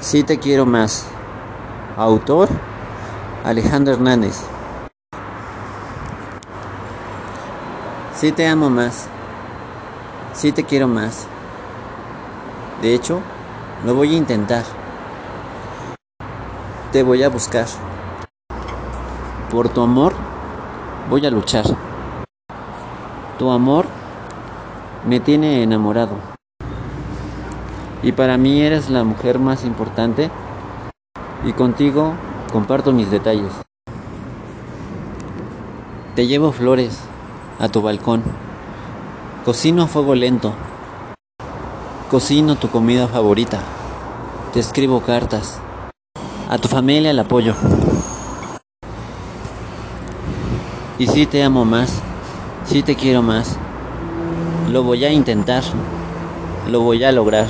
Sí te quiero más. Autor Alejandro Hernández. Sí te amo más. Sí te quiero más. De hecho, lo voy a intentar. Te voy a buscar. Por tu amor voy a luchar. Tu amor me tiene enamorado. Y para mí eres la mujer más importante y contigo comparto mis detalles. Te llevo flores a tu balcón. Cocino a fuego lento. Cocino tu comida favorita. Te escribo cartas. A tu familia el apoyo. Y si te amo más, si te quiero más, lo voy a intentar, lo voy a lograr.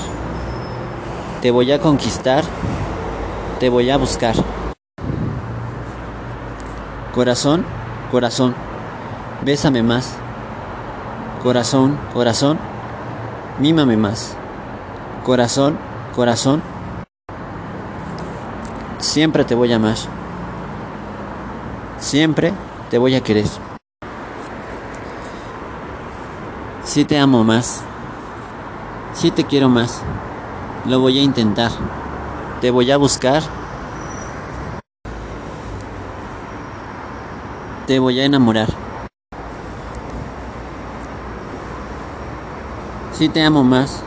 Te voy a conquistar, te voy a buscar. Corazón, corazón, bésame más. Corazón, corazón, mímame más. Corazón, corazón, siempre te voy a amar. Siempre te voy a querer. Si te amo más, si te quiero más, lo voy a intentar. Te voy a buscar. Te voy a enamorar. Si te amo más,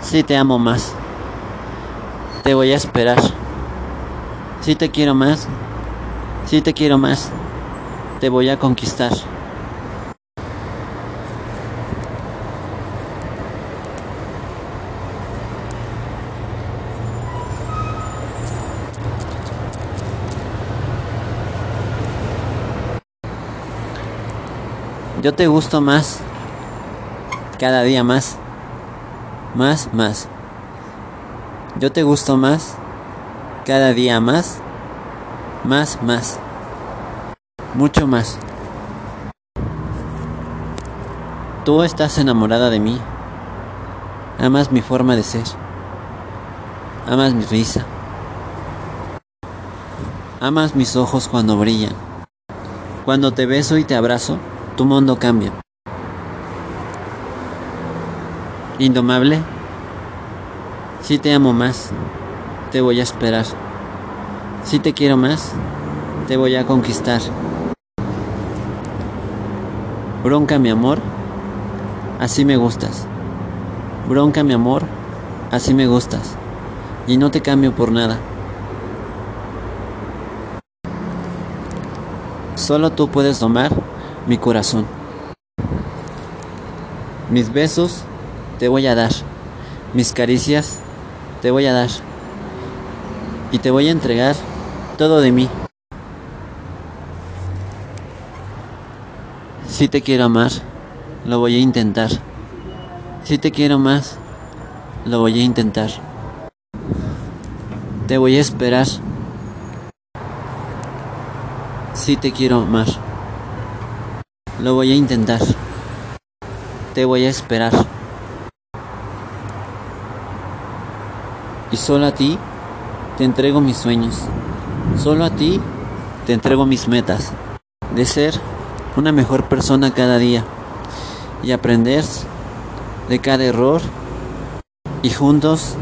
si te amo más, te voy a esperar. Si te quiero más, si te quiero más te voy a conquistar. Yo te gusto más, cada día más, más, más. Yo te gusto más, cada día más, más, más mucho más. Tú estás enamorada de mí. Amas mi forma de ser. Amas mi risa. Amas mis ojos cuando brillan. Cuando te beso y te abrazo, tu mundo cambia. Indomable, si te amo más, te voy a esperar. Si te quiero más, te voy a conquistar. Bronca mi amor, así me gustas. Bronca mi amor, así me gustas. Y no te cambio por nada. Solo tú puedes domar mi corazón. Mis besos te voy a dar. Mis caricias te voy a dar. Y te voy a entregar todo de mí. Si te quiero amar, lo voy a intentar. Si te quiero más, lo voy a intentar. Te voy a esperar. Si te quiero amar, lo voy a intentar. Te voy a esperar. Y solo a ti te entrego mis sueños. Solo a ti te entrego mis metas de ser una mejor persona cada día y aprender de cada error y juntos,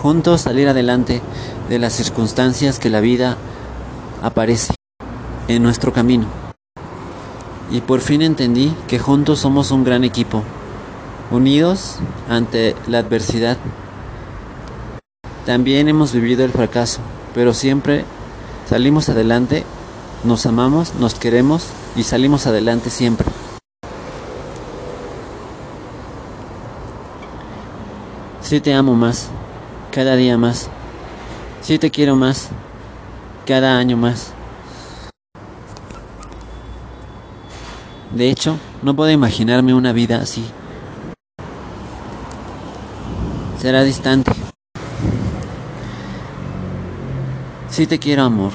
juntos salir adelante de las circunstancias que la vida aparece en nuestro camino. Y por fin entendí que juntos somos un gran equipo, unidos ante la adversidad. También hemos vivido el fracaso, pero siempre salimos adelante, nos amamos, nos queremos y salimos adelante siempre. Si te amo más, cada día más. Si te quiero más, cada año más. De hecho, no puedo imaginarme una vida así. Será distante. Si te quiero amor.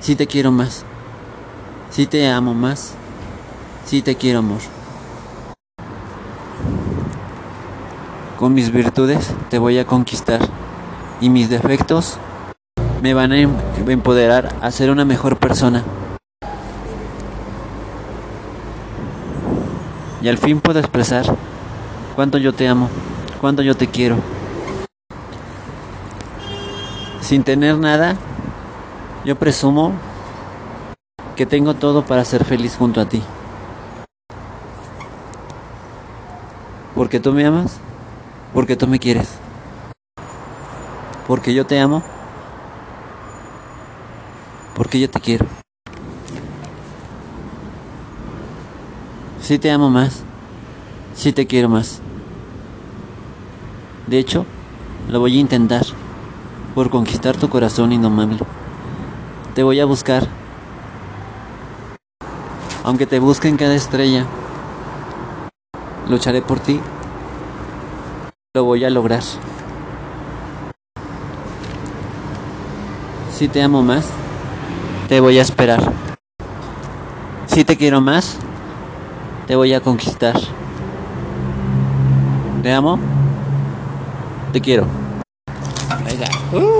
Si te quiero más. Si te amo más. Si te quiero amor. Con mis virtudes te voy a conquistar y mis defectos me van a em-, empoderar a ser una mejor persona. Y al fin puedo expresar cuánto yo te amo, cuánto yo te quiero. Sin tener nada, yo presumo que tengo todo para ser feliz junto a ti. Porque tú me amas, porque tú me quieres, porque yo te amo, porque yo te quiero. Sí te amo más, sí te quiero más. De hecho, lo voy a intentar por conquistar tu corazón indomable. Te voy a buscar. Aunque te busque en cada estrella, lucharé por ti. Lo voy a lograr. Si te amo más, te voy a esperar. Si te quiero más, te voy a conquistar. Te amo, te quiero. Uh.